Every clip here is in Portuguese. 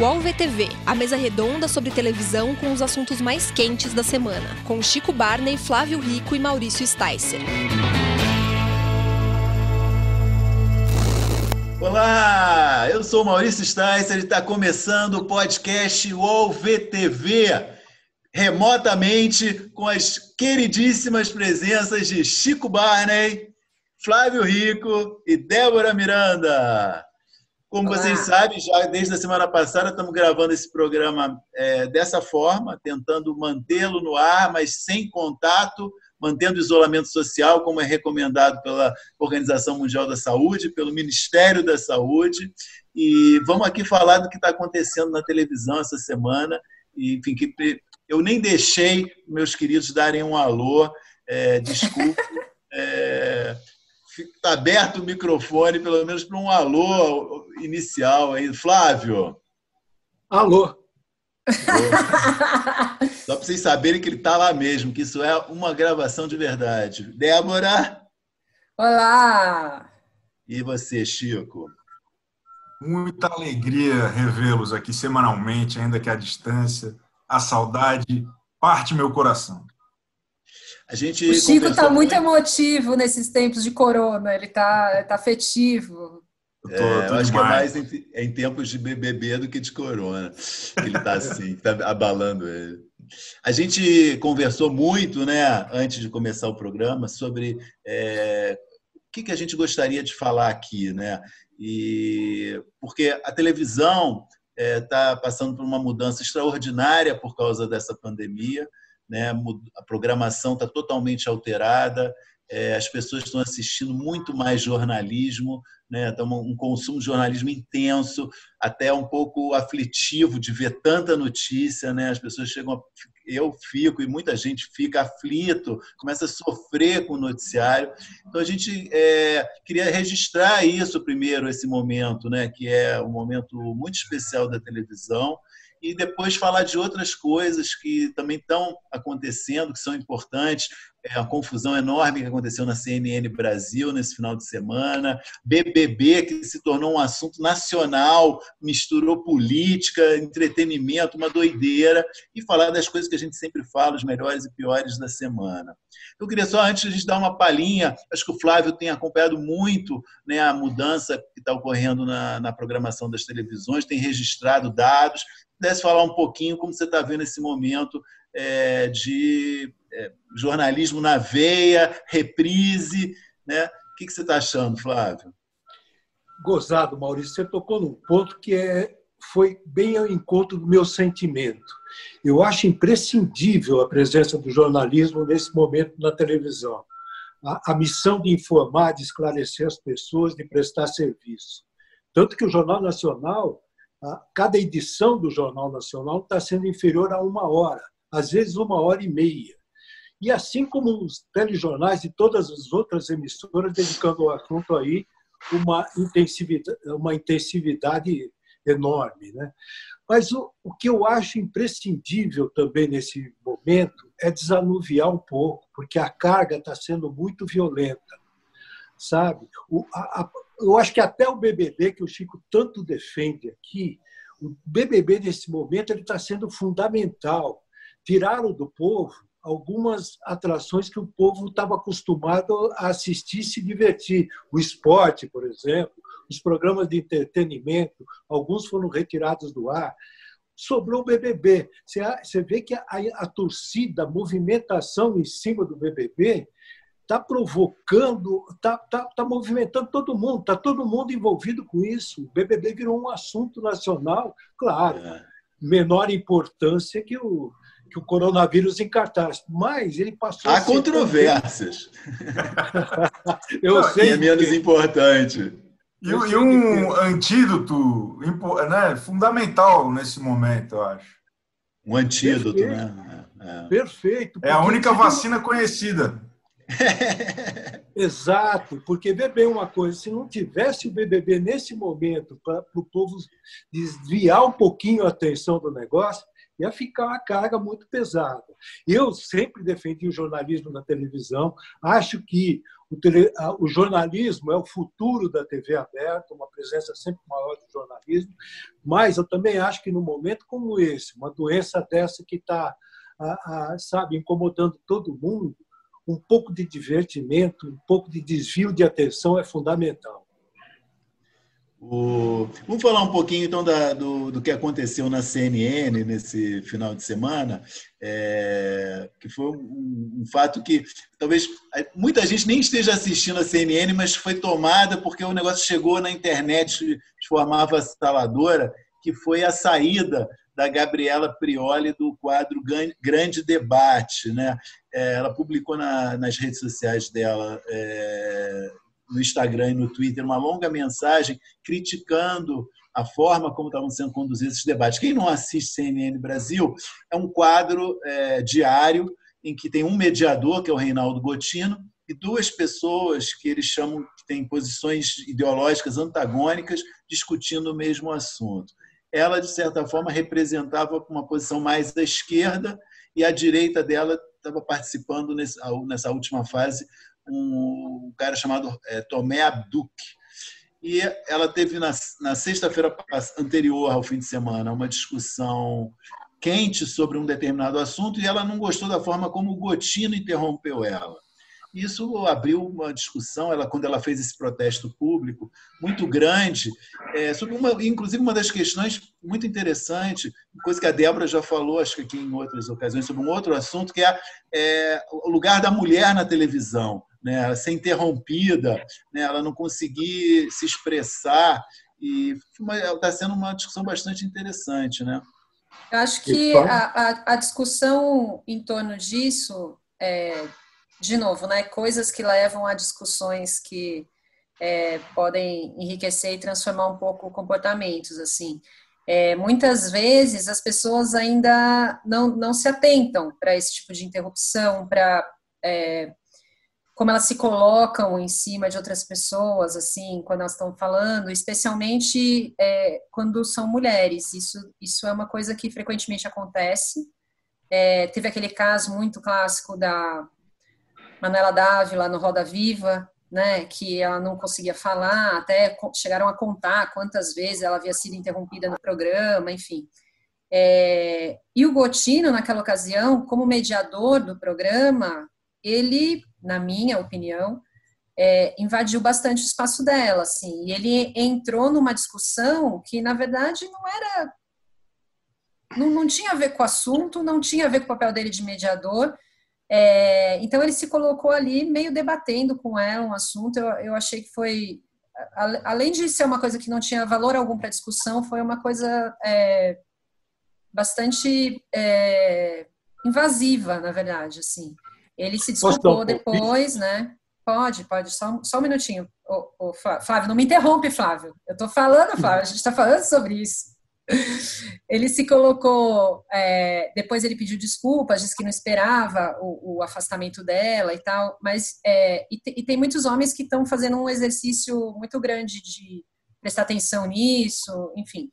UOL VTV, a mesa redonda sobre televisão com os assuntos mais quentes da semana, com Chico Barney, Flávio Rico e Maurício Sticer. Olá, eu sou Maurício Sticer e está começando o podcast UOL VTV, remotamente com as queridíssimas presenças de Chico Barney, Flávio Rico e Débora Miranda. Como Olá. vocês sabem, já desde a semana passada estamos gravando esse programa é, dessa forma, tentando mantê-lo no ar, mas sem contato, mantendo o isolamento social, como é recomendado pela Organização Mundial da Saúde, pelo Ministério da Saúde. E vamos aqui falar do que está acontecendo na televisão essa semana. E, enfim, que eu nem deixei meus queridos darem um alô. É, desculpe. É, está aberto o microfone, pelo menos para um alô inicial aí. Flávio. Alô. Só para vocês saberem que ele está lá mesmo, que isso é uma gravação de verdade. Débora. Olá. E você, Chico? Muita alegria revê-los aqui semanalmente, ainda que à distância. A saudade parte meu coração. A gente o Chico está muito emotivo nesses tempos de corona, ele está tá afetivo. Eu, tô, é, eu acho que é mais em, em, tempos de BBB do que de corona. Ele está assim, está abalando ele. A gente conversou muito, né, antes de começar o programa, sobre é, o que, que a gente gostaria de falar aqui, né? E porque a televisão está é, passando por uma mudança extraordinária por causa dessa pandemia né? a programação está totalmente alterada, é, as pessoas estão assistindo muito mais jornalismo, né? então, um consumo de jornalismo intenso, até um pouco aflitivo de ver tanta notícia, né? as pessoas chegam a, eu fico e muita gente fica aflito, começa a sofrer com o noticiário. Então a gente é, queria registrar isso primeiro, esse momento, né? que é um momento muito especial da televisão, e depois falar de outras coisas que também estão acontecendo, que são importantes. É a confusão enorme que aconteceu na CNN Brasil nesse final de semana, BBB, que se tornou um assunto nacional, misturou política, entretenimento, uma doideira, e falar das coisas que a gente sempre fala, os melhores e piores da semana. Eu queria só, antes de a gente dar uma palhinha, acho que o Flávio tem acompanhado muito né, a mudança que está ocorrendo na, na programação das televisões, tem registrado dados, pudesse falar um pouquinho como você está vendo esse momento é, de é, jornalismo na veia, reprise, né? O que, você está achando, Flávio? Gozado, Maurício. Você tocou num ponto que é, foi bem ao encontro do meu sentimento. Eu acho imprescindível a presença do jornalismo nesse momento na televisão. A, a missão de informar, de esclarecer as pessoas, de prestar serviço. Tanto que o Jornal Nacional cada edição do Jornal Nacional está sendo inferior a uma hora, às vezes uma hora e meia. E assim como os telejornais e todas as outras emissoras dedicando ao assunto aí uma intensividade, uma intensividade enorme. Né? Mas o, o que eu acho imprescindível também nesse momento é desanuviar um pouco, porque a carga está sendo muito violenta. Sabe? O, a, a, eu acho que até o BBB, que o Chico tanto defende aqui, o BBB nesse momento ele está sendo fundamental. Tiraram do povo algumas atrações que o povo estava acostumado a assistir e se divertir. O esporte, por exemplo, os programas de entretenimento, alguns foram retirados do ar. Sobrou o BBB. Você vê que a, a torcida, a movimentação em cima do BBB está provocando, está tá, tá movimentando todo mundo, está todo mundo envolvido com isso. O BBB virou um assunto nacional, claro, é. menor importância que o, que o coronavírus em cartaz, mas ele passou. Há controvérsias. Eu Não, sei. É menos que... importante. E, e um que... antídoto né, fundamental nesse momento, eu acho. Um antídoto, Perfeito. né? É. Perfeito. É a única vacina conhecida. Exato, porque BBB é uma coisa, se não tivesse o BBB nesse momento para o povo desviar um pouquinho a atenção do negócio, ia ficar uma carga muito pesada. Eu sempre defendi o jornalismo na televisão, acho que O, tele, o, jornalismo é o futuro da TV aberta, uma presença sempre maior do jornalismo, mas eu também acho que no momento como esse, uma doença dessa que está, sabe, incomodando todo mundo, um pouco de divertimento, um pouco de desvio de atenção é fundamental. O... Vamos falar um pouquinho então da, do, do, que aconteceu na CNN nesse final de semana, é, que foi um, um, fato que talvez muita gente nem esteja assistindo a CNN, mas foi tomada porque o negócio chegou na internet de forma avassaladora, que foi a saída da Gabriela Prioli do quadro Grande Debate. Né? É, ela publicou na, nas redes sociais dela é, no Instagram e no Twitter uma longa mensagem criticando a forma como estavam sendo conduzidos esses debates. Quem não assiste CNN Brasil, é um quadro é, diário em que tem um mediador, que é o Reinaldo Gotino, e duas pessoas que eles chamam que têm posições ideológicas antagônicas discutindo o mesmo assunto. Ela, de certa forma, representava uma posição mais à esquerda e a direita dela estava participando nessa última fase um cara chamado é, Tomé Abduc. E ela teve na, na sexta-feira anterior ao fim de semana uma discussão quente sobre um determinado assunto e ela não gostou da forma como o Gotino interrompeu ela. Isso abriu uma discussão, ela quando ela fez esse protesto público muito grande, é, sobre uma, inclusive uma das questões muito interessante, coisa que a Débora já falou, acho que aqui em outras ocasiões, sobre um outro assunto, que é, é o lugar da mulher na televisão né, ser interrompida, né, ela não conseguir se expressar. E está sendo uma discussão bastante interessante. Né? Eu acho que a, a, a discussão em torno disso, é, de novo, né, coisas que levam a discussões que é, podem enriquecer e transformar um pouco comportamentos. assim. É, muitas vezes as pessoas ainda não, não se atentam para esse tipo de interrupção, para é, como elas se colocam em cima de outras pessoas, assim, quando elas estão falando, especialmente é, quando são mulheres. Isso, isso é uma coisa que frequentemente acontece. É, teve aquele caso muito clássico da Manuela Dávila no Roda Viva, né, que ela não conseguia falar, até chegaram a contar quantas vezes ela havia sido interrompida no programa, enfim. É, e o Gotino, naquela ocasião, como mediador do programa, ele na minha opinião, é, invadiu bastante o espaço dela, assim, e ele entrou numa discussão que, na verdade, não era, não, não tinha a ver com o assunto, não tinha a ver com o papel dele de mediador, é, então ele se colocou ali meio debatendo com ela um assunto, eu, eu achei que foi, além de ser uma coisa que não tinha valor algum para discussão, foi uma coisa é, bastante é, invasiva, na verdade, assim. Ele se desculpou depois, né? Pode, pode, só, só um minutinho. Ô, ô, Flávio, não me interrompe, Flávio. Eu estou falando, Flávio, a gente está falando sobre isso. Ele se colocou, é, depois ele pediu desculpas, disse que não esperava o, o afastamento dela e tal, mas é, e, te, e, tem muitos homens que estão fazendo um exercício muito grande de prestar atenção nisso, enfim,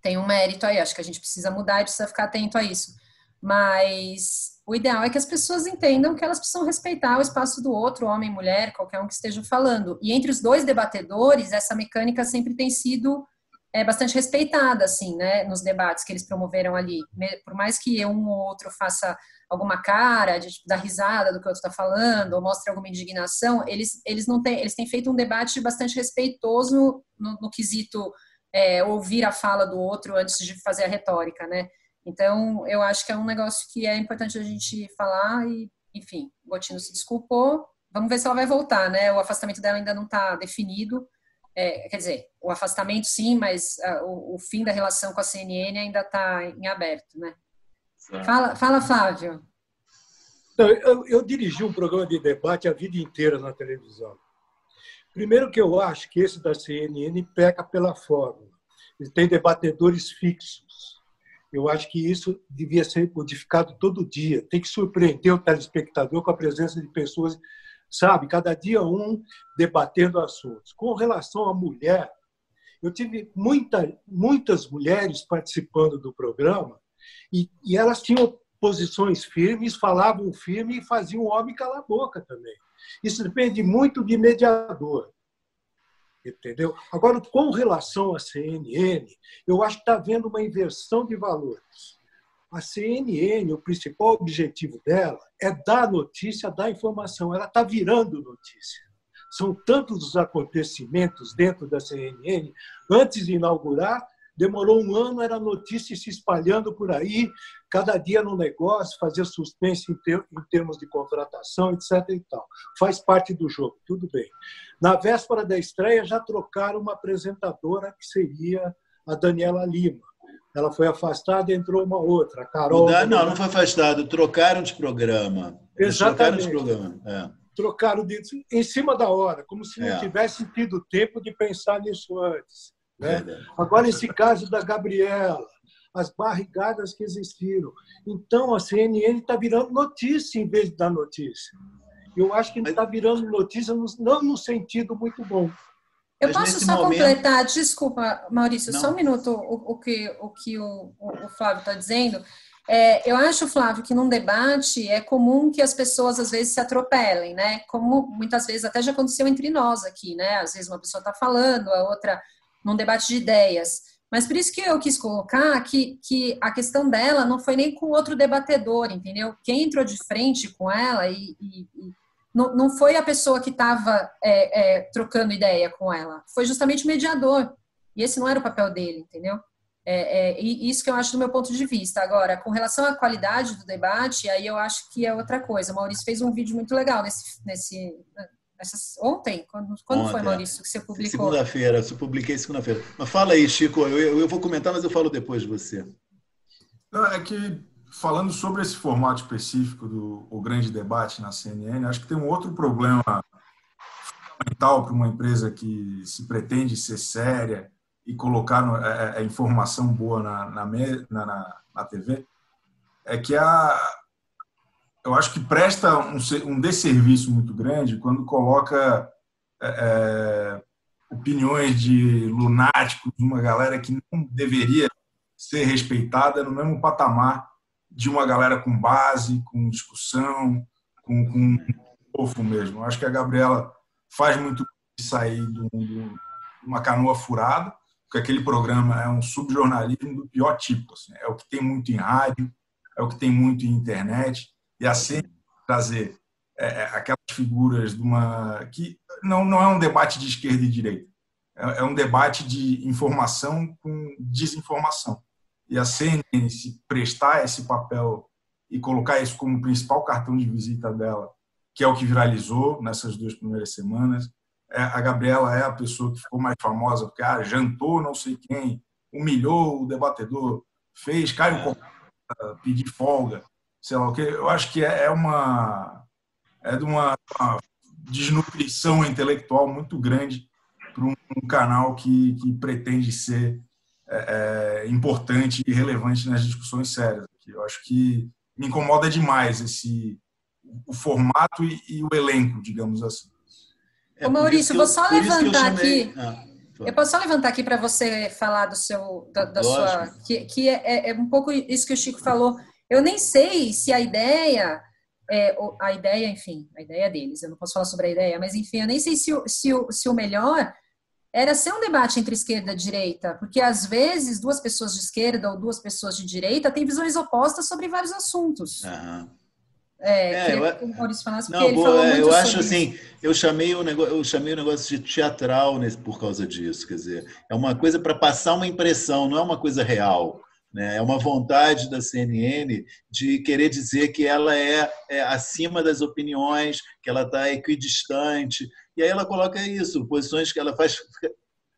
tem um mérito aí, acho que a gente precisa mudar e precisa ficar atento a isso. Mas o ideal é que as pessoas entendam que elas precisam respeitar o espaço do outro, homem, mulher, qualquer um que esteja falando. E entre os dois debatedores, essa mecânica sempre tem sido é, bastante respeitada, assim, né, nos debates que eles promoveram ali. Por mais que um ou outro faça alguma cara, de, da risada do que o outro está falando, ou mostre alguma indignação, eles, eles não têm, eles têm feito um debate bastante respeitoso no, no, no quesito é, ouvir a fala do outro antes de fazer a retórica, né? Então, eu acho que é um negócio que é importante a gente falar e, enfim, o Gotino se desculpou. Vamos ver se ela vai voltar, né? O afastamento dela ainda não está definido. É, quer dizer, o afastamento sim, mas uh, o, o, fim da relação com a CNN ainda está em aberto, né? Fala, fala, Flávio. Eu, eu dirigi um programa de debate a vida inteira na televisão. Primeiro que eu acho que esse da CNN peca pela forma. Ele tem debatedores fixos eu acho que isso devia ser modificado todo dia. Tem que surpreender o telespectador com a presença de pessoas, sabe, cada dia um debatendo assuntos. Com relação à mulher, eu tive muita, muitas mulheres participando do programa e, e elas tinham posições firmes, falavam firme e faziam o homem calar a boca também. Isso depende muito de mediador. Entendeu? Agora, com relação à CNN, eu acho que está havendo uma inversão de valores. A CNN, o principal objetivo dela é dar notícia, dar informação. Ela está virando notícia. São tantos os acontecimentos dentro da CNN. Antes de inaugurar, demorou um ano, era notícia se espalhando por aí, cada dia no negócio, fazer suspense em, ter, em termos de contratação, etc. E tal. Faz parte do jogo, tudo bem. Na véspera da estreia, já trocaram uma apresentadora que seria a Daniela Lima. Ela foi afastada e entrou uma outra, a Carol. Não, não, não foi afastado, trocaram de programa. Exatamente. Trocaram de programa. É trocaram de, em cima da hora, como se não é. tivesse tido tempo de pensar nisso antes. Né? Agora, esse caso da Gabriela, as barrigadas que existiram. Então, a CNN está virando notícia em vez de dar notícia. Eu acho que está virando notícia, não no sentido muito bom. Eu Mas posso só momento... completar, desculpa, Maurício, não. só um minuto o, o que o, que o, o Flávio está dizendo. É, eu acho, Flávio, que num debate é comum que as pessoas às vezes se atropelem, né? Como muitas vezes até já aconteceu entre nós aqui, né? Às vezes uma pessoa está falando, a outra num debate de ideias. Mas por isso que eu quis colocar que, que a questão dela não foi nem com outro debatedor, entendeu? Quem entrou de frente com ela e, e, e não, não foi a pessoa que estava é, é, trocando ideia com ela, foi justamente o mediador. E esse não era o papel dele, entendeu? É, é, isso que eu acho do meu ponto de vista. Agora, com relação à qualidade do debate, aí eu acho que é outra coisa. O Maurício fez um vídeo muito legal nesse, nesse essas, ontem? Quando, quando ontem, foi, Maurício, que você publicou? Segunda-feira, eu publiquei segunda-feira. Mas fala aí, Chico, eu, eu vou comentar, mas eu falo depois de você. Não, é que, falando sobre esse formato específico do o grande debate na CNN, acho que tem um outro problema fundamental para uma empresa que se pretende ser séria e colocar no, é, é, informação boa na, na, na, na TV, é que a, eu acho que presta um, um desserviço muito grande quando coloca é, é, opiniões de lunáticos, uma galera que não deveria ser respeitada no mesmo patamar de uma galera com base, com discussão, com, com fofo mesmo. Eu acho que a Gabriela faz muito sair de, uma canoa furada, porque aquele programa é um subjornalismo do pior tipo. Assim, é o que tem muito em rádio, é o que tem muito em internet, e assim trazer é, é, aquelas figuras de uma que não não é um debate de esquerda e direita. É, é um debate de informação com desinformação. E a CNN se prestar esse papel e colocar isso como principal cartão de visita dela que é o que viralizou nessas duas primeiras semanas é, a Gabriela é a pessoa que ficou mais famosa porque ah, jantou não sei quem humilhou o debatedor fez Caio é. pedir folga sei lá o que. Eu acho que é, é uma é de uma, uma desnutrição intelectual muito grande para um, um, canal que, que pretende ser é, é, importante e relevante nas discussões sérias. Eu acho que me incomoda demais esse o formato e, e o elenco, digamos assim. É, Ô Maurício, eu, vou só levantar aqui. Ah, eu posso só levantar aqui para você falar do seu da, da sua que, que é, é um pouco isso que o Chico falou eu nem sei se a ideia, é, a ideia, enfim, a ideia deles, eu não posso falar sobre a ideia, mas enfim, eu nem sei se o, se o, se o melhor era ser um debate entre esquerda e direita, porque às vezes duas pessoas de esquerda ou duas pessoas de direita têm visões opostas sobre vários assuntos. Uhum. É, é, eu, falasse, não, boa, é, eu acho assim, isso. eu chamei o negócio, eu chamei o negócio de teatral nesse, por causa disso, quer dizer, é uma coisa para passar uma impressão, não é uma coisa real. Né? É uma vontade da CNN de querer dizer que ela é, é acima das opiniões, que ela está equidistante. E aí ela coloca isso, posições que ela faz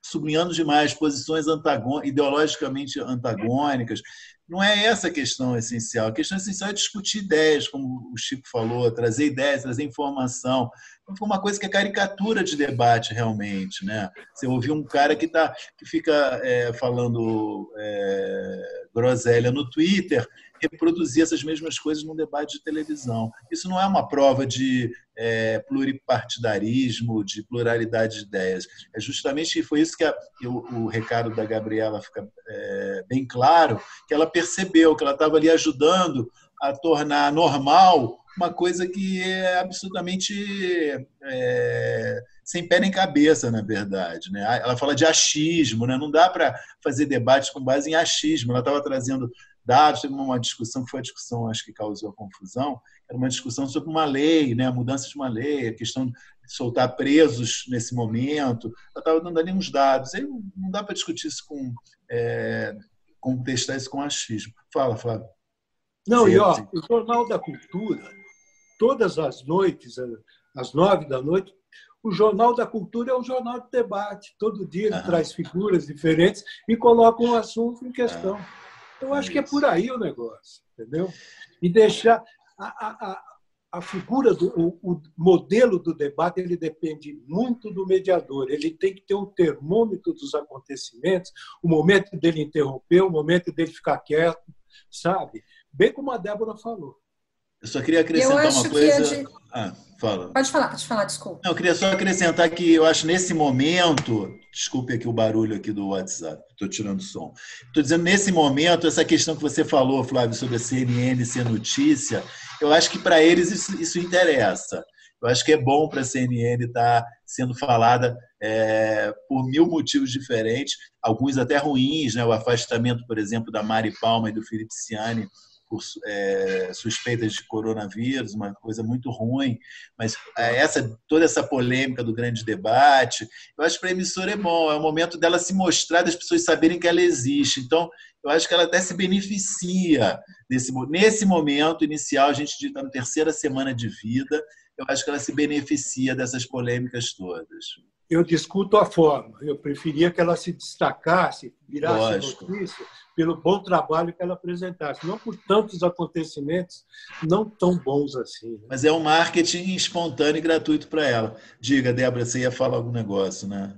sublinhando demais, posições antagônicas, ideologicamente antagônicas. Não é essa a questão essencial. A questão essencial é discutir ideias, como o Chico falou, trazer ideias, trazer informação. Foi uma coisa que é caricatura de debate, realmente. Né? Você ouvir um cara que, tá, que fica é, falando é, groselha no Twitter reproduzir essas mesmas coisas num debate de televisão. Isso não é uma prova de é, pluripartidarismo, de pluralidade de ideias. É justamente foi isso que, a, que o, o, recado da Gabriela fica é, bem claro, que ela percebeu que ela estava ali ajudando a tornar normal uma coisa que é absolutamente é, sem pé nem cabeça, na verdade. Né? Ela fala de achismo, né? não dá para fazer debate com base em achismo. Ela estava trazendo dados, teve uma discussão que foi a discussão, acho que causou a confusão, era uma discussão sobre uma lei, né? a mudança de uma lei, a questão de soltar presos nesse momento. Ela estava dando ali uns dados. Aí não dá para discutir isso com. É, contestar isso com achismo. Fala, Flávio. Não, e ó, o Jornal da Cultura, todas as noites, às nove da noite, o Jornal da Cultura é um jornal de debate. Todo dia ele traz figuras diferentes e coloca um assunto em questão. Eu acho que é por aí o negócio, entendeu? E deixar a, a, a figura do o, o, modelo do debate ele depende muito do mediador. Ele tem que ter um termômetro dos acontecimentos, o momento dele interromper, o momento dele ficar quieto, sabe? Bem como a Débora falou. Eu só queria acrescentar uma coisa. De... Ah, fala. Pode falar, pode falar, desculpa. Não, eu queria só acrescentar que eu acho nesse momento, desculpe aqui o barulho aqui do WhatsApp, estou tirando o som. Estou dizendo nesse momento, essa questão que você falou, Flávio, sobre a CNN ser notícia, eu acho que para eles isso, isso interessa. Eu acho que é bom para a CNN estar tá sendo falada é, por mil motivos diferentes, alguns até ruins, né? o afastamento, por exemplo, da Mari Palma e do Felipe Ciani por é, suspeitas de coronavírus, uma coisa muito ruim, mas é, essa toda essa polêmica do grande debate, eu acho que para a emissora é bom, é o momento dela se mostrar, das pessoas saberem que ela existe. Então, eu acho que ela até se beneficia desse nesse momento inicial, a gente está na terceira semana de vida, eu acho que ela se beneficia dessas polêmicas todas. Eu discuto a forma. Eu preferia que ela se destacasse, virasse Lógico. notícia, pelo bom trabalho que ela apresentasse, não por tantos acontecimentos não tão bons assim. Né? Mas é um marketing espontâneo e gratuito para ela. Diga, Débora, você ia falar algum negócio, né?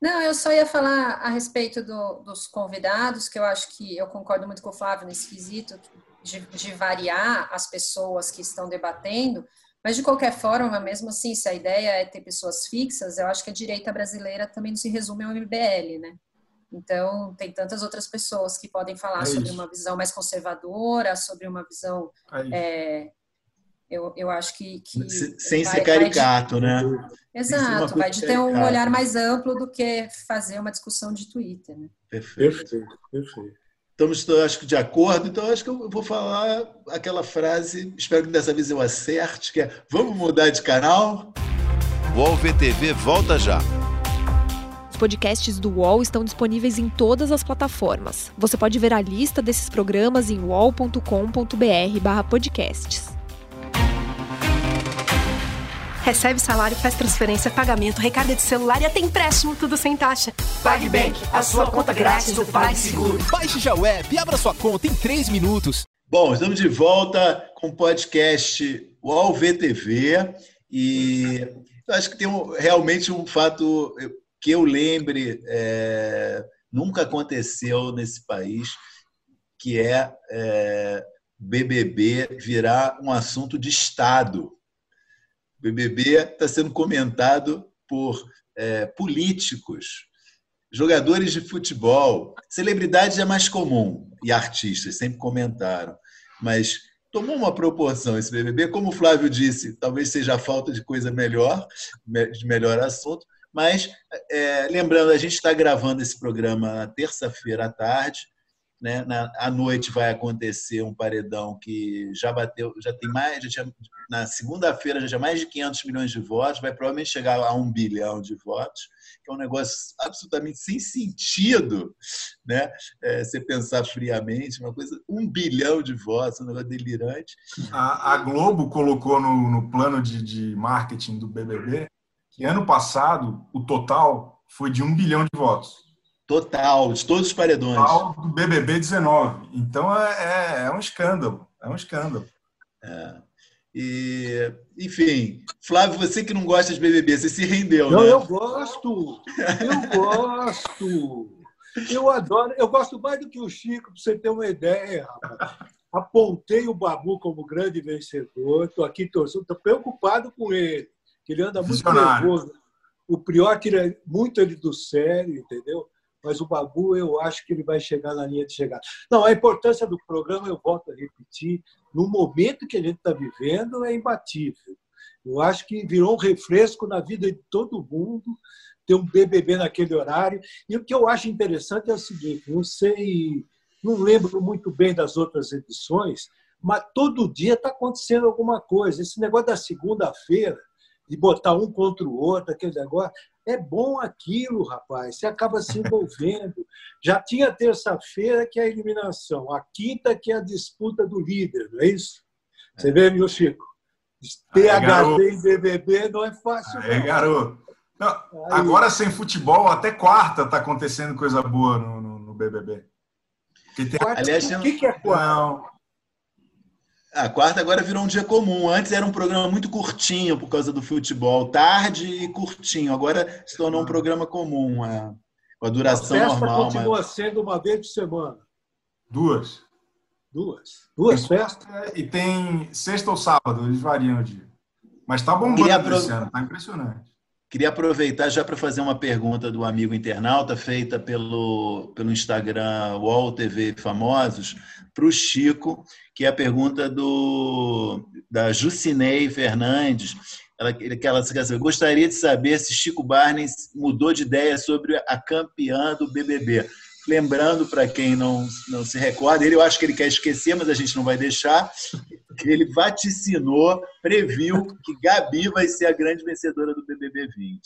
Não, eu só ia falar a respeito do, dos convidados, que eu acho que eu concordo muito com o Flávio nesse quesito de, de variar as pessoas que estão debatendo, mas, de qualquer forma, mesmo assim, se a ideia é ter pessoas fixas, eu acho que a direita brasileira também não se resume ao MBL, né? Então, tem tantas outras pessoas que podem falar é sobre uma visão mais conservadora, sobre uma visão. É é, eu, eu acho que. que Sem vai, ser caricato, de, né? Exato, vai de ter um olhar mais amplo do que fazer uma discussão de Twitter. Né? Perfeito, perfeito. Estamos, acho que, de acordo, então acho que eu vou falar aquela frase, espero que dessa vez eu acerte, que é vamos mudar de canal? O VTV volta já podcasts do UOL estão disponíveis em todas as plataformas. Você pode ver a lista desses programas em uol.com.br/podcasts. Recebe salário, faz transferência, pagamento, recarga de celular e até empréstimo, tudo sem taxa. PagBank, a sua conta grátis do PagSeguro. Baixe já o app e abra sua conta em 3 minutos. Bom, estamos de volta com o podcast UOL VTV e eu acho que tem um, realmente um fato que eu lembre, é, nunca aconteceu nesse país, que é, é BBB virar um assunto de Estado. O BBB está sendo comentado por é, políticos, jogadores de futebol, celebridades é mais comum e artistas sempre comentaram, mas tomou uma proporção esse BBB, como o Flávio disse, talvez seja a falta de coisa melhor, de melhor assunto, mas, é, lembrando, a gente está gravando esse programa terça-feira à tarde. Né? Na, à noite vai acontecer um paredão que já bateu, já tem mais, já tinha, na segunda-feira já tinha mais de 500 milhões de votos, vai provavelmente chegar a um bilhão de votos, que é um negócio absolutamente sem sentido, né? É, você pensar friamente, uma coisa, um bilhão de votos, um negócio delirante. A, a Globo colocou no, no plano de, de marketing do BBB que ano passado o total foi de um bilhão de votos. Total, de todos os paredões. Total do BBB 19. Então é, é, é um escândalo. É um escândalo. É. E, enfim, Flávio, você que não gosta de BBB, você se rendeu, não, né? eu gosto. Eu gosto. Eu adoro. Eu gosto mais do que o Chico, para você ter uma ideia. Apontei o Babu como grande vencedor. Estou aqui torcendo, estou preocupado com ele ele anda muito nervoso. O Prior tira muito ele do sério, entendeu? mas o Babu eu acho que ele vai chegar na linha de chegada. Não, a importância do programa, eu volto a repetir, no momento que a gente está vivendo, é imbatível. Eu acho que virou um refresco na vida de todo mundo ter um BBB naquele horário. E o que eu acho interessante é o seguinte: não sei, não lembro muito bem das outras edições, mas todo dia está acontecendo alguma coisa. Esse negócio da segunda-feira, de botar um contra o outro, aquele negócio, é bom aquilo, rapaz. Você acaba se envolvendo. Já tinha terça-feira, que é a eliminação, a quinta, que é a disputa do líder, não é isso? Você vê, meu Chico? PHD e BBB não é fácil. É, garoto. Não, agora, sem futebol, até quarta está acontecendo coisa boa no, no, no BBB. Tem... Aliás, o que, que é quarta? Não. A quarta agora virou um dia comum. Antes era um programa muito curtinho por causa do futebol, tarde e curtinho. Agora se tornou um programa comum, é, com a duração a festa normal. continua mas... sendo uma vez por semana. Duas. Duas. Duas festas. E tem sexta ou sábado, eles variam o dia. Mas está bombando apro... esse ano, está impressionante. Queria aproveitar já para fazer uma pergunta do amigo internauta, feita pelo, pelo Instagram Wall TV Famosos, para o Chico, que é a pergunta do, da Jucinei Fernandes. Ela, que ela gostaria de saber se Chico Barney mudou de ideia sobre a campeã do BBB. Lembrando, para quem não, não se recorda, ele eu acho que ele quer esquecer, mas a gente não vai deixar, que ele vaticinou, previu que Gabi vai ser a grande vencedora do BBB 20.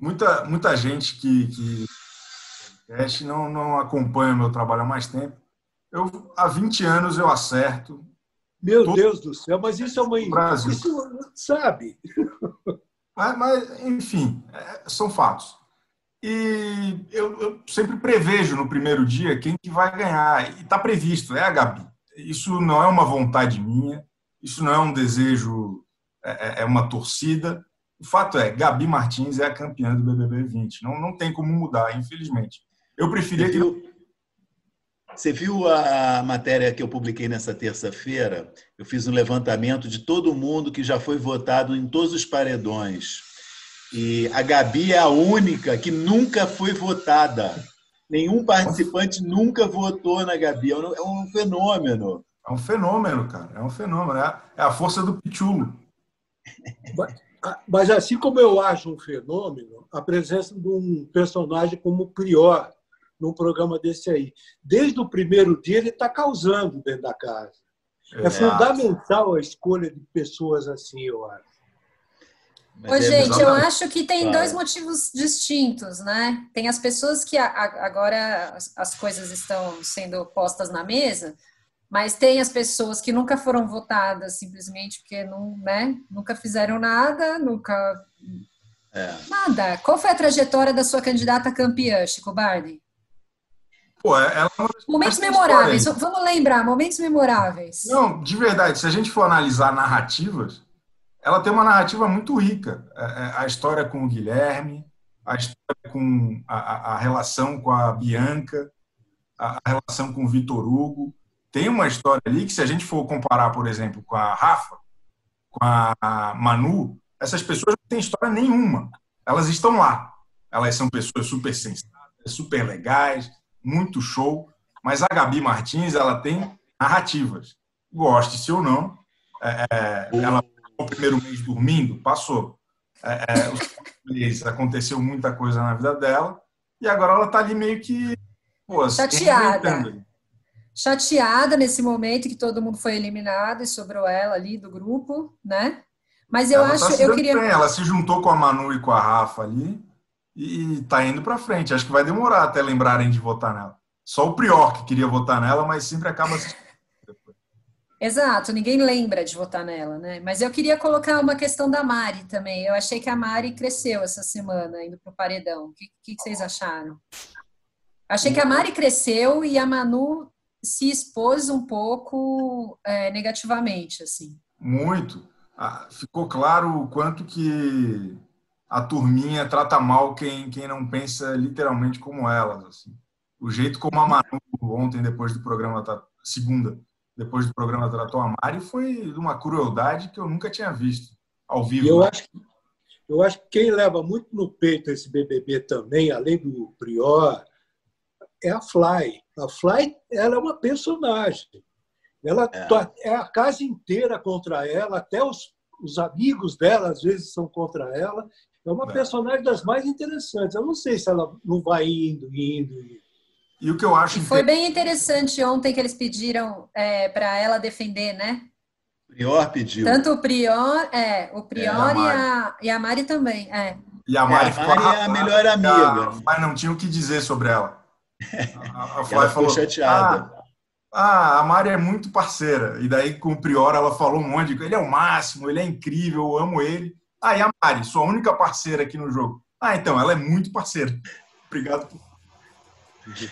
Muita, muita gente que, que não, não acompanha o meu trabalho há mais tempo. Eu, há 20 anos eu acerto. Meu todo... Deus do céu, mas isso é uma. Brasil. Isso sabe. Mas, mas enfim, é, são fatos. E eu, eu, sempre prevejo no primeiro dia quem que vai ganhar. E está previsto, é a Gabi. Isso não é uma vontade minha, isso não é um desejo, é, é, é uma torcida. O fato é, Gabi Martins é a campeã do BBB 20. Não, não tem como mudar, infelizmente. Eu preferia que. Você viu a matéria que eu publiquei nessa terça-feira? Eu fiz um levantamento de todo mundo que já foi votado em todos os paredões e a Gabi é a única que nunca foi votada. Nenhum participante nunca votou na Gabi. É um é fenômeno. É um fenômeno, cara. É um fenômeno. É a é força do pichulo. Mas assim como eu acho um fenômeno, a presença de um personagem como o Prior num programa desse aí. Desde o primeiro dia ele está causando dentro da casa. É, é fundamental a escolha de pessoas assim, eu acho. Ô, é gente, eu acho que tem dois motivos distintos, né? Tem as pessoas que agora as coisas estão sendo postas na mesa, mas tem as pessoas que nunca foram votadas simplesmente porque não, né, nunca fizeram nada, nunca. É. Nada. Qual foi a trajetória da sua candidata campeã, Chico Barney? Pô, é, ela é momentos memoráveis. Vamos lembrar, momentos memoráveis. Não, de verdade, se a gente for analisar narrativas, ela tem uma narrativa muito rica. É, é, a história com o Guilherme, a história com a, a relação com a Bianca, a, relação com o Vitor Hugo. Tem uma história ali que, se a gente for comparar, por exemplo, com a Rafa, com a Manu, essas pessoas não têm história nenhuma. Elas estão lá. Elas são pessoas super sensatas, super legais, muito show. Mas a Gabi Martins, ela tem narrativas. Goste-se ou não, é, é ela o primeiro mês dormindo, passou. É, é, aconteceu muita coisa na vida dela e agora ela está ali meio que pô, chateada. Chateada nesse momento que todo mundo foi eliminado e sobrou ela ali do grupo, né? Mas eu ela tá acho, tá eu queria. Bem. Ela se juntou com a Manu e com a Rafa ali e está indo para frente. Acho que vai demorar até lembrarem de votar nela. Só o Prior que queria votar nela, mas sempre acaba se Exato, ninguém lembra de votar nela, né? Mas eu queria colocar uma questão da Mari também. Eu achei que a Mari cresceu essa semana indo para o paredão. O que, que, vocês acharam? Achei que a Mari cresceu e a Manu se expôs um pouco é, negativamente, assim. Muito. Ah, ficou claro o quanto que a turminha trata mal quem, quem não pensa literalmente como elas. Assim. O jeito como a Manu ontem, depois do programa, tá, segunda, depois do programa tratou a Mari, foi de uma crueldade que eu nunca tinha visto ao vivo. Eu acho que eu acho que quem leva muito no peito esse BBB também, além do Prior, é a Fly. A Fly ela é uma personagem. Ela é. é a casa inteira contra ela, até os, os amigos dela às vezes são contra ela. É uma é. personagem das mais interessantes. Eu não sei se ela não vai indo, indo, indo. E o que eu acho. Foi bem interessante ontem que eles pediram é, para ela defender, né? O Prior pediu. Tanto o Prior, é, o Prior é, e, a, e a Mari também. É. E a Mari, é, a Mari é a melhor amiga. Mas não tinha o que dizer sobre ela. A, a Flávia falou chateada. Ah, ah, a Mari é muito parceira. E daí com o Prior ela falou um monte de Ele é o máximo, ele é incrível, eu amo ele. Ah, e a Mari, sua única parceira aqui no jogo. Ah, então, ela é muito parceira. Obrigado por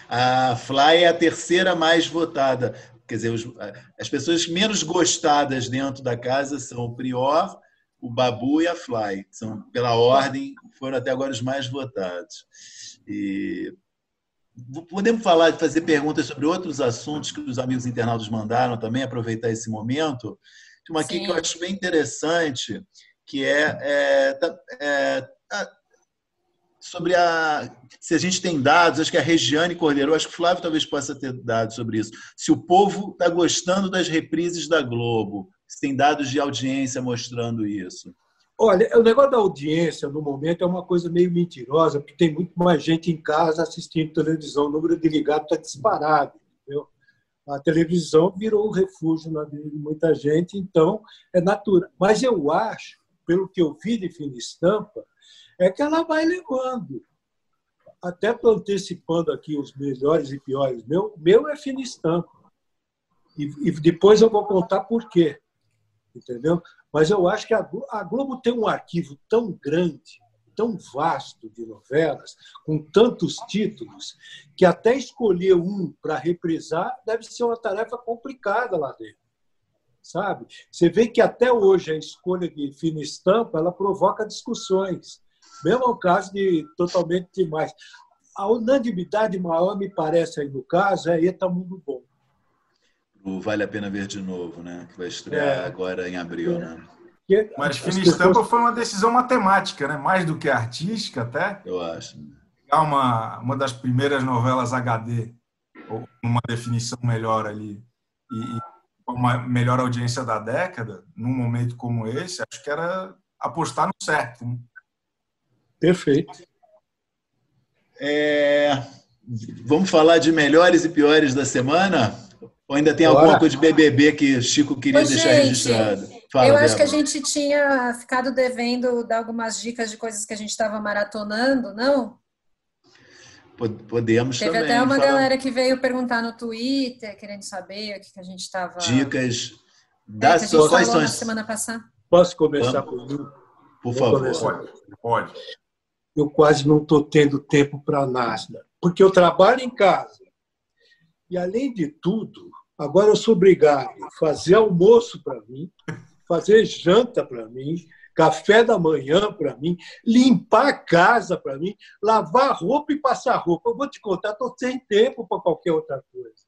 a Fly é a terceira mais votada. Quer dizer, os, as pessoas menos gostadas dentro da casa são o Prior, o Babu e a Fly. São, pela ordem, foram até agora os mais votados. E podemos falar de fazer perguntas sobre outros assuntos que os amigos internautas mandaram também, aproveitar esse momento. Tem uma aqui Sim. que eu acho bem interessante, que é, é, tá, é, é sobre a se a gente tem dados, acho que a Regiane Cordeiro, acho que o Flávio talvez possa ter dados sobre isso. Se o povo está gostando das reprises da Globo, se tem dados de audiência mostrando isso. Olha, o negócio da audiência no momento é uma coisa meio mentirosa, porque tem muito mais gente em casa assistindo televisão, o número de ligados está disparado. Entendeu? A televisão virou o refúgio na vida de muita gente, então é natural. Mas eu acho, pelo que eu vi de fina estampa, é que ela vai levando. Até estou antecipando aqui os melhores e piores. Meu, meu é fina estampa. E, e depois eu vou contar por quê. Entendeu? Mas eu acho que a, a Globo tem um arquivo tão grande, tão vasto de novelas, com tantos títulos, que até escolher um para reprisar deve ser uma tarefa complicada lá dentro. Sabe? Você vê que até hoje a escolha de fina estampa ela provoca discussões. Mesmo o caso de totalmente demais. A unanimidade maior, me parece, aí no caso, é Eta Mundo Bom. O Vale a Pena Ver de Novo, né? Que vai estrear é. agora em abril, é. né? Mas Fina Estampa foi uma decisão matemática, né? Mais do que artística, até. Eu acho. Pegar uma, uma das primeiras novelas HD, ou uma definição melhor ali, e, e uma melhor audiência da década, num momento como esse, acho que era apostar no certo. Né? Perfeito. É, vamos falar de melhores e piores da semana? Ou ainda tem Bora. alguma coisa de BBB que Chico queria Ô, deixar gente, registrado? Fala, eu acho que a gente tinha ficado devendo dar algumas dicas de coisas que a gente estava maratonando, não? Podemos Teve também. Teve até uma falar. galera que veio perguntar no Twitter, querendo saber o que, a gente estava... Dicas das é, que semana passada. Posso começar por mim? Por favor. Pode. Pode eu quase não estou tendo tempo para nada, porque eu trabalho em casa. E, além de tudo, agora eu sou obrigado a fazer almoço para mim, fazer janta para mim, café da manhã para mim, limpar a casa para mim, lavar roupa e passar roupa. Eu vou te contar, estou sem tempo para qualquer outra coisa.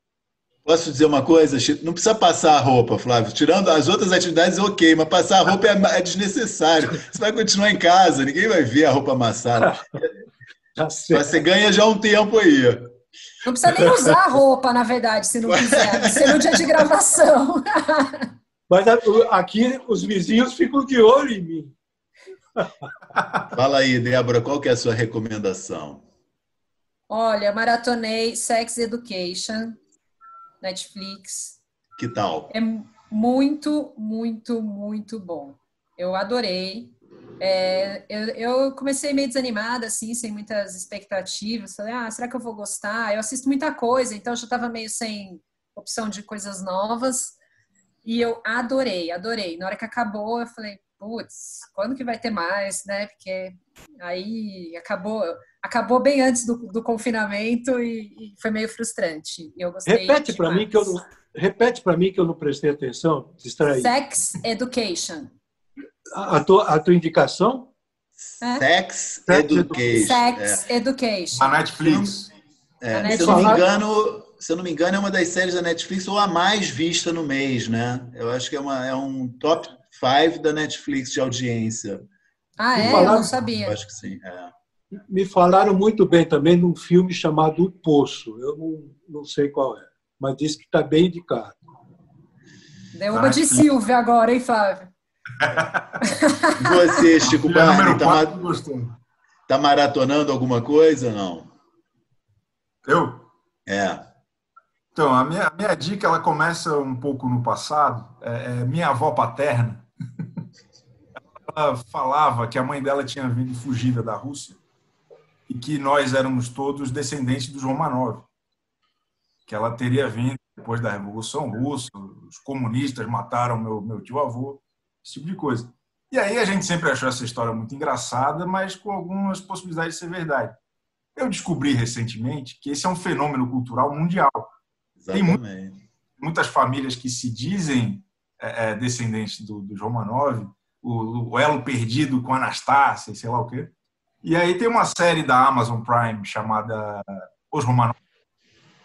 Posso dizer uma coisa, Chico? Não precisa passar a roupa, Flávio. Tirando as outras atividades, ok, mas passar a roupa é, é desnecessário. Você vai continuar em casa, ninguém vai ver a roupa amassada. Tá Você ganha já um tempo aí. Não precisa nem usar a roupa, na verdade, se não quiser. Vai ser no dia de gravação. Mas aqui os vizinhos ficam de olho em mim. Fala aí, Débora, qual que é a sua recomendação? Olha, maratonei Sex Education Netflix. Que tal? É muito, muito, muito bom. Eu adorei. É, eu, eu, comecei meio desanimada, assim, sem muitas expectativas. Falei, ah, será que eu vou gostar? Eu assisto muita coisa, então eu já estava meio sem opção de coisas novas. E eu adorei, adorei. Na hora que acabou, eu falei, putz, quando que vai ter mais, né? Porque aí acabou, acabou bem antes do, do confinamento e, e, foi meio frustrante. Eu gostei repete para mim que eu não, repete para mim que eu não prestei atenção, distraí. Sex Education. A, a, tua, a tua indicação? É? Sex, Education. Sex é. Education. A Netflix. É, Netflix. Se eu não me engano, se eu não me engano, é uma das séries da Netflix ou a mais vista no mês, né? Eu acho que é, uma, é um top five da Netflix de audiência. Ah, é? Eu não sabia. Eu acho que sim. É. Me falaram muito bem também de um filme chamado O Poço. Eu não, não sei qual é, mas diz que está bem indicado. Deu uma de Silvia agora, hein, Flávio? Você, Chico Barney, está tá maratonando alguma coisa não? Eu? É. Então, a minha, a minha dica ela começa um pouco no passado. É, é minha avó paterna ela falava que a mãe dela tinha vindo fugida da Rússia e que nós éramos todos descendentes dos Romanov. Que ela teria vindo depois da Revolução Russa, os comunistas mataram meu, meu tio-avô, esse tipo de coisa. E aí a gente sempre achou essa história muito engraçada, mas com algumas possibilidades de ser verdade. Eu descobri recentemente que esse é um fenômeno cultural mundial. Exatamente. Tem muitas famílias que se dizem é, é, descendentes do, dos Romanov, o, o, elo perdido com Anastácia, sei lá o quê. E aí tem uma série da Amazon Prime chamada Os Romanov,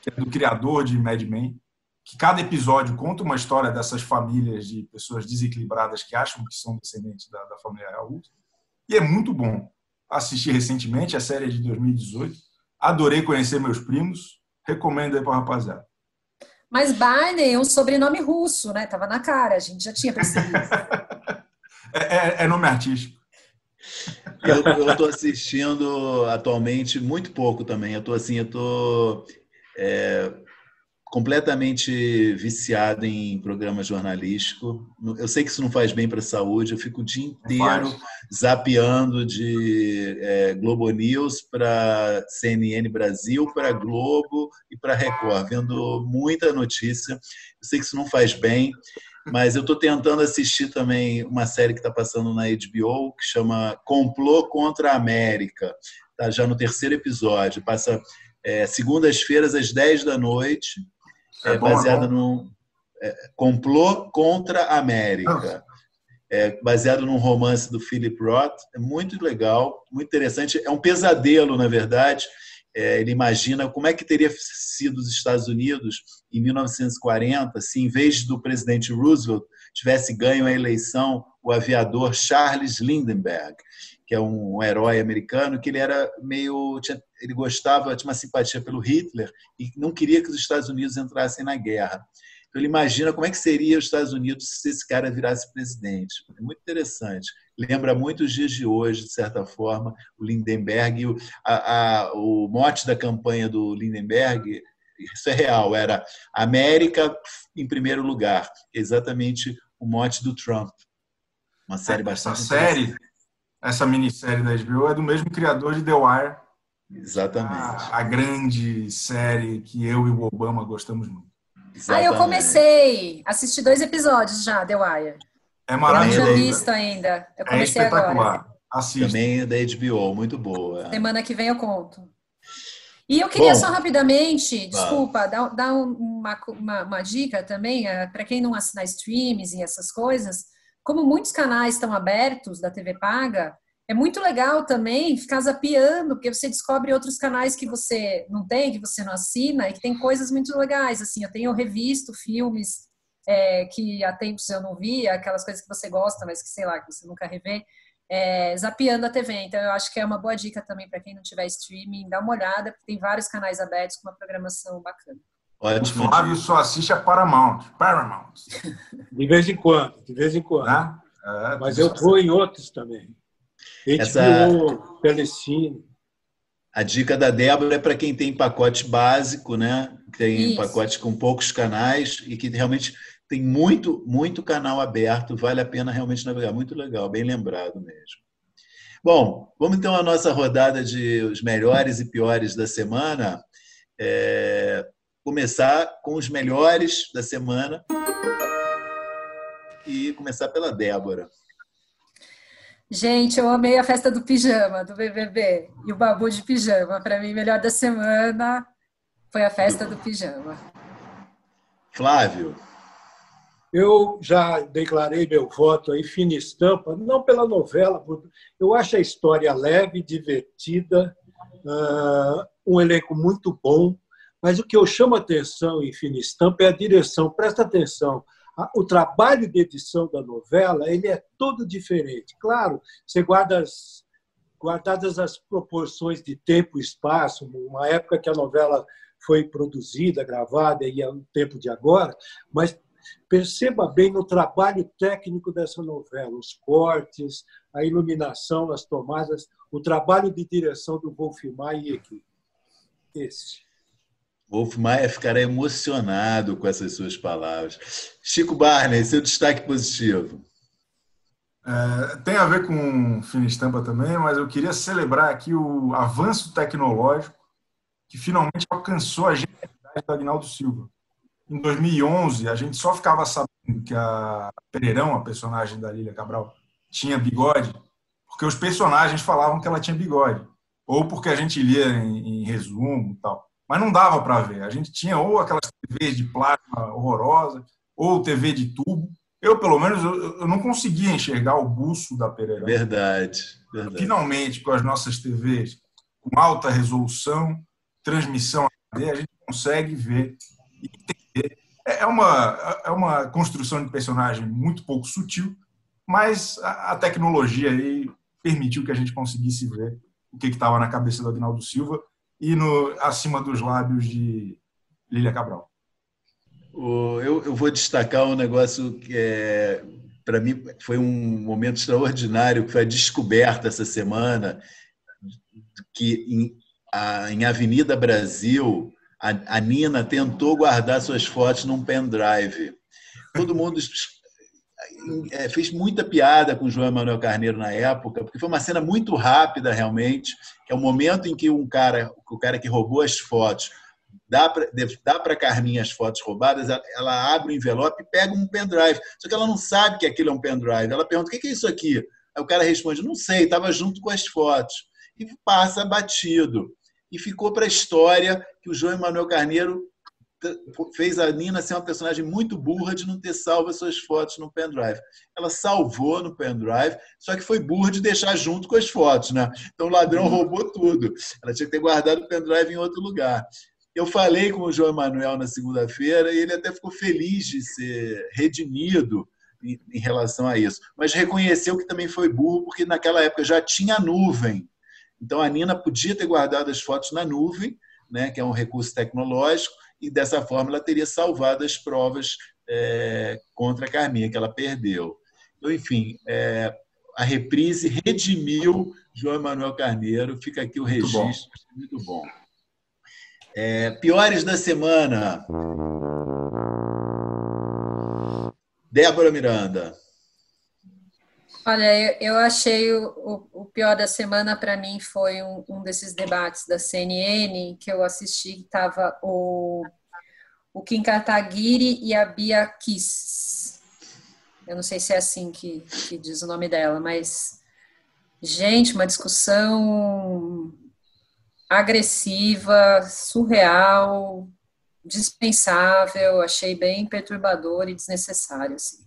que é do criador de Mad Men, que cada episódio conta uma história dessas famílias de pessoas desequilibradas que acham que são descendentes da, da família real. E é muito bom. Assisti recentemente, a série é de 2018. Adorei conhecer meus primos. Recomendo aí para rapaziada. Mas Barney é um sobrenome russo, né? Tava na cara, a gente já tinha percebido. é, é, é, nome artístico. Eu estou assistindo atualmente muito pouco também. Eu estou assim, eu tô é, completamente viciado em programa jornalístico. Eu sei que isso não faz bem para a saúde, eu fico o dia inteiro zapeando de é, Globo News para CNN Brasil, para Globo e para Record, vendo muita notícia. Eu sei que isso não faz bem, mas eu estou tentando assistir também uma série que está passando na HBO que chama Complô contra a América. Está já no terceiro episódio, passa é, segundas-feiras às 10 da noite é, é bom, baseado é num é, complô contra a América. É, baseado num romance do Philip Roth. É muito legal, muito interessante. É um pesadelo, na verdade. É, ele imagina como é que teria sido os Estados Unidos em 1940 se, em vez do presidente Roosevelt, tivesse ganho a eleição o aviador Charles Lindbergh que é um herói americano, que ele era meio. Ele gostava, tinha uma simpatia pelo Hitler e não queria que os Estados Unidos entrassem na guerra. Então ele imagina como é que seria os Estados Unidos se esse cara virasse presidente. É muito interessante. Lembra muito os dias de hoje, de certa forma, o Lindenberg. O, a, a, o mote da campanha do Lindenberg, isso é real, era América em primeiro lugar. Exatamente o mote do Trump. Uma série bastante. Essa série essa minissérie da HBO é do mesmo criador de The Wire. Exatamente. A, a grande série que eu e o Obama gostamos muito. Exatamente. Ah, eu comecei. Assisti dois episódios já, The Wire. É maravilhoso. Não tinha visto ainda. Eu comecei é espetacular. agora. Assista. Também é da HBO, muito boa. Semana que vem eu conto. E eu queria Bom, só rapidamente, desculpa, dar, dar uma, uma, uma dica também, eh, para quem não assina streams e essas coisas, como muitos canais estão abertos da TV Paga, é muito legal também ficar zapeando, porque você descobre outros canais que você não tem, que você não assina, e que tem coisas muito legais. Assim, eu tenho revisto filmes é, que há tempos eu não via, aquelas coisas que você gosta, mas que sei lá, que você nunca revê, é, zapeando a TV. Então, eu acho que é uma boa dica também para quem não tiver streaming, dá uma olhada, porque tem vários canais abertos com uma programação bacana. Ótimo. O Flávio só assiste a Paramount. Paramount. De vez em quando, de vez em quando. Né? É, Mas eu vou em outros também. Essa... Telecine. A dica da Débora é para quem tem pacote básico, né? Tem Isso. pacote com poucos canais e que realmente tem muito, muito canal aberto, vale a pena realmente navegar. Muito legal, bem lembrado mesmo. Bom, vamos então à nossa rodada de os melhores e piores da semana. É, começar com os melhores da semana e começar pela Débora. Gente, eu amei a festa do pijama do BBB e o babu de pijama. Para mim, melhor da semana foi a festa do pijama. Flávio. Eu já declarei meu voto aí, fina estampa, não pela novela, eu acho a história leve, divertida, uh, um elenco muito bom, mas o que eu chamo a atenção em Fina Estampa é a direção. Presta atenção. O trabalho de edição da novela ele é todo diferente. Claro, você guarda as, guardadas as proporções de tempo e espaço, uma época que a novela foi produzida, gravada e é o tempo de agora, mas perceba bem no trabalho técnico dessa novela, os cortes, a iluminação, as tomadas, o trabalho de direção do Wolf Maia e equipe. Esse. Wolf Maia ficará emocionado com essas suas palavras. Chico Barney, seu destaque positivo. É, tem a ver com fina estampa também, mas eu queria celebrar aqui o avanço tecnológico que finalmente alcançou a genialidade do Agnaldo Silva. Em 2011, a gente só ficava sabendo que a Pereirão, a personagem da Lília Cabral, tinha bigode, porque os personagens falavam que ela tinha bigode, ou porque a gente lia em, em resumo e tal. Mas não dava para ver. A gente tinha ou aquelas TVs de plasma horrorosa, ou TV de tubo, eu, pelo menos, eu, eu não conseguia enxergar o buço da Pereira. Verdade, verdade. Finalmente, com as nossas TVs com alta resolução, transmissão HD, a gente consegue ver e entender. É, é uma, é uma construção de personagem muito pouco sutil, mas a, a tecnologia aí permitiu que a gente conseguisse ver o que estava na cabeça do Agnaldo Silva e no, acima dos lábios de Lília Cabral. Eu, eu vou destacar um negócio que é, para mim foi um momento extraordinário, que foi a descoberta essa semana que em, a, em Avenida Brasil a, a, Nina tentou guardar suas fotos num pendrive. Todo mundo é, fez muita piada com o João Emanuel Carneiro na época, porque foi uma cena muito rápida realmente, que é o momento em que um cara, o cara que roubou as fotos dá para Carminha as fotos roubadas, ela abre o envelope e pega um pendrive. Só que ela não sabe que aquilo é um pendrive. Ela pergunta: o que é isso aqui? Aí o cara responde: não sei, estava junto com as fotos. E passa batido. E ficou para a história que o João Emanuel Carneiro fez a Nina ser uma personagem muito burra de não ter salvo as suas fotos no pendrive. Ela salvou no pendrive, só que foi burra de deixar junto com as fotos, né? Então o ladrão uhum. roubou tudo. Ela tinha que ter guardado o pendrive em outro lugar. Eu falei com o João Emanuel na segunda-feira e ele até ficou feliz de ser redimido em, relação a isso. Mas reconheceu que também foi burro, porque naquela época já tinha nuvem. Então a Nina podia ter guardado as fotos na nuvem, né, que é um recurso tecnológico, e dessa forma ela teria salvado as provas é, contra a Carminha, que ela perdeu. Então, enfim, é, a reprise redimiu João Emanuel Carneiro. Fica aqui o muito registro. Bom. Muito bom. É, piores da semana. Débora Miranda. Olha, eu, achei o, o, pior da semana para mim foi um, um, desses debates da CNN que eu assisti, estava o, o Kim Kataguiri e a Bia Kiss. Eu não sei se é assim que, que diz o nome dela, mas, gente, uma discussão agressiva, surreal, dispensável, achei bem perturbador e desnecessário. Assim.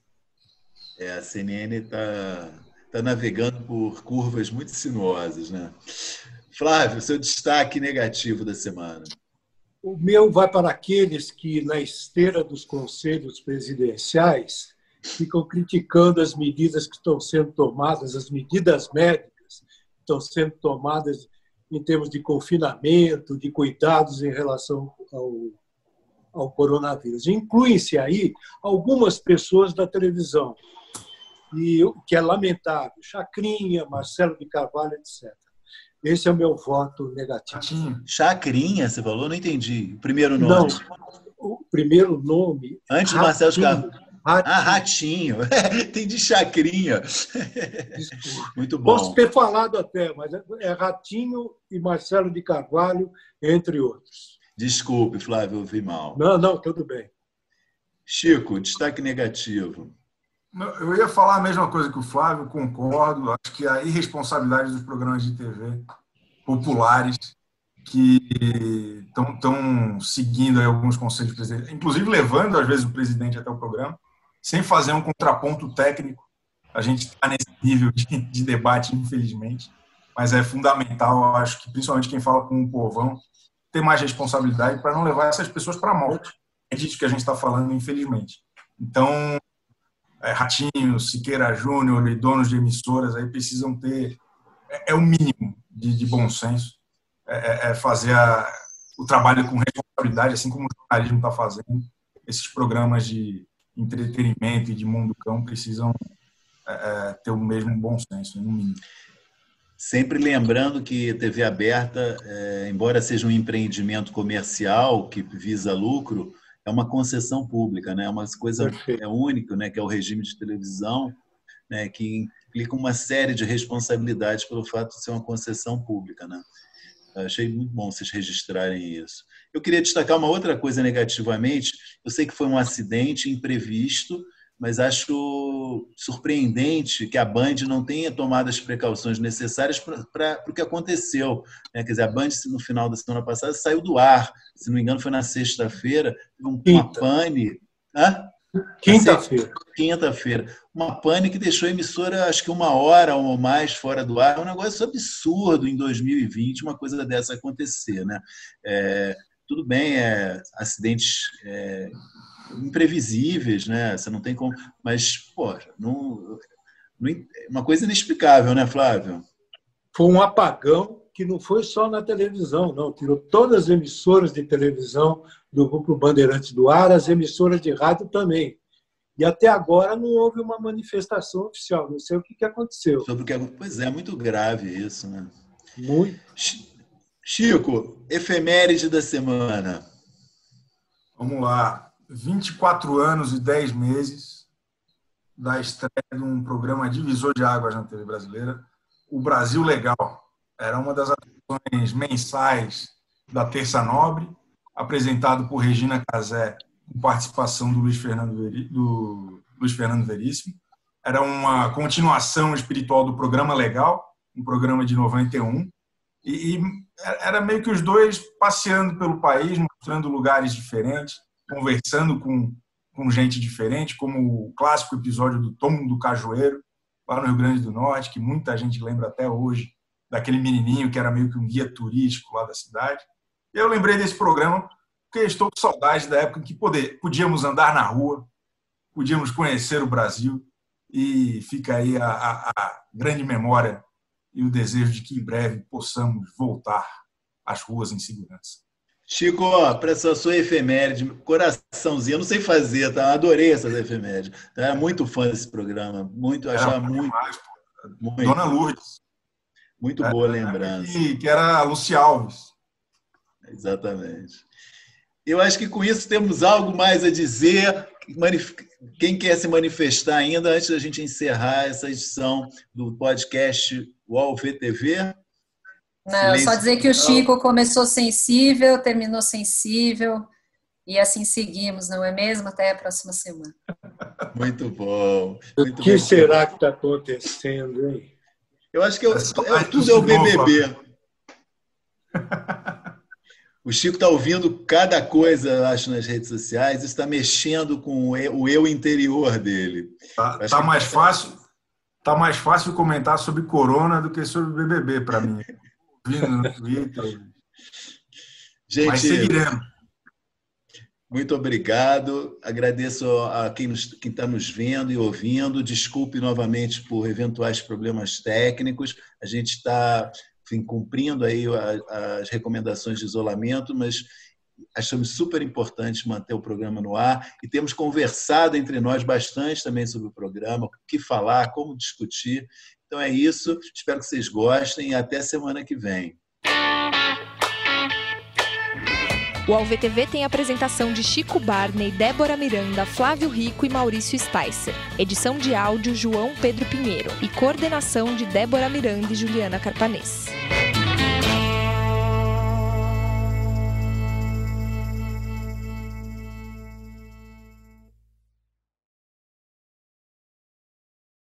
É, a CNN está tá navegando por curvas muito sinuosas, né? Flávio, seu destaque negativo da semana. O meu vai para aqueles que, na esteira dos conselhos presidenciais, ficam criticando as medidas que estão sendo tomadas, as medidas médicas que estão sendo tomadas em termos de confinamento, de cuidados em relação ao, ao coronavírus. Incluem-se aí algumas pessoas da televisão, e o que é lamentável, Chacrinha, Marcelo de Carvalho, etc. Esse é o meu voto negativo. Chacrinha, você falou? Não entendi. O primeiro nome. Não, o primeiro nome. Antes do Marcelo de Carvalho. Ratinho. Ah, Ratinho. Tem de chacrinha. Muito bom. Posso ter falado até, mas é Ratinho e Marcelo de Carvalho, entre outros. Desculpe, Flávio, eu vi mal. Não, não, tudo bem. Chico, destaque negativo. Eu ia falar a mesma coisa que o Flávio, concordo. Acho que a irresponsabilidade dos programas de TV populares que estão seguindo alguns conselhos do presidente, inclusive levando, às vezes, o presidente até o programa, sem fazer um contraponto técnico. A gente está nesse nível de, de, debate, infelizmente, mas é fundamental, acho que principalmente quem fala com o povão, ter mais responsabilidade para não levar essas pessoas para a morte. É disso que a gente está falando, infelizmente. Então, é, Ratinho, Siqueira Júnior e donos de emissoras aí precisam ter é, é o mínimo de, de bom senso, é, é, é fazer a, o trabalho com responsabilidade, assim como o jornalismo está fazendo. Esses programas de entretenimento e de mundo cão precisam é, ter o mesmo bom senso, no mínimo. Sempre lembrando que TV aberta, embora seja um empreendimento comercial que visa lucro, é uma concessão pública, né? É uma coisa é única, né? Que é o regime de televisão, né? Que implica uma série de responsabilidades pelo fato de ser uma concessão pública, né? Achei muito bom vocês registrarem isso. Eu queria destacar uma outra coisa negativamente. Eu sei que foi um acidente imprevisto, mas acho surpreendente que a Band não tenha tomado as precauções necessárias para o que aconteceu. Né? Quer dizer, a Band, no final da semana passada, saiu do ar. Se não me engano, foi na sexta-feira, uma pane. Hã? Quinta-feira. Quinta-feira. Uma pane que deixou a emissora, acho que uma hora ou mais fora do ar. É um negócio absurdo em 2020, uma coisa dessa acontecer. Né? É, tudo bem, é, acidentes é, imprevisíveis, né? Você não tem como. Mas, pô, não, não, uma coisa inexplicável, né, Flávio? Foi um apagão que não foi só na televisão, não. Tirou todas as emissoras de televisão do Grupo Bandeirantes do Ar, as emissoras de rádio também. E até agora não houve uma manifestação oficial. Não sei o que, que aconteceu. Sobre o que, pois é, muito grave isso, né? Muito. Chico, efeméride da semana. Vamos lá. 24 anos e 10 meses da estreia de um programa divisor de águas na TV brasileira, o Brasil Legal. Era uma das atrações mensais da Terça Nobre, apresentado por Regina Casé, com participação do Luiz Fernando, Veri, do Luiz Fernando Veríssimo. Era uma continuação espiritual do programa Legal, um programa de 91, e, e era meio que os dois passeando pelo país, mostrando lugares diferentes, conversando com, com gente diferente, como o clássico episódio do Tom do Cajueiro, lá no Rio Grande do Norte, que muita gente lembra até hoje, daquele menininho que era meio que um guia turístico lá da cidade. Eu lembrei desse programa porque estou com saudade da época em que poder, podíamos andar na rua, podíamos conhecer o Brasil e fica aí a, a, a grande memória e o desejo de que em breve possamos voltar às ruas em segurança. Chico, para essa sua efeméride, coraçãozinho, eu não sei fazer, tá? Adorei essas efemérides. Era muito fã desse programa, muito, achava muito, demais, muito. Dona Lourdes. Muito é, boa lembrança. Que, que era a Luci Alves. Exatamente. Eu acho que com isso temos algo mais a dizer. Quem quer se manifestar ainda antes da gente encerrar essa edição do podcast UOL VTV? Não, só dizer que o Chico começou sensível, terminou sensível, e assim seguimos, não é mesmo? Até a próxima semana. Muito bom. Muito o que bom. será que está acontecendo, hein? Eu acho que eu, eu, tudo é o BBB. O Chico está ouvindo cada coisa, acho, nas redes sociais. Isso está mexendo com o eu interior dele. Tá, tá mais fácil. Tá mais fácil comentar sobre corona do que sobre BBB para mim vindo no Twitter. Gente, Mas seguiremos. Muito obrigado. Agradeço a quem está nos vendo e ouvindo. Desculpe novamente por eventuais problemas técnicos. A gente está cumprindo aí as recomendações de isolamento, mas achamos super importante manter o programa no ar e temos conversado entre nós bastante também sobre o programa, o que falar, como discutir. Então é isso. Espero que vocês gostem até semana que vem. O AlvTV tem apresentação de Chico Barney, Débora Miranda, Flávio Rico e Maurício Sticer. Edição de áudio João Pedro Pinheiro e coordenação de Débora Miranda e Juliana Carpanês.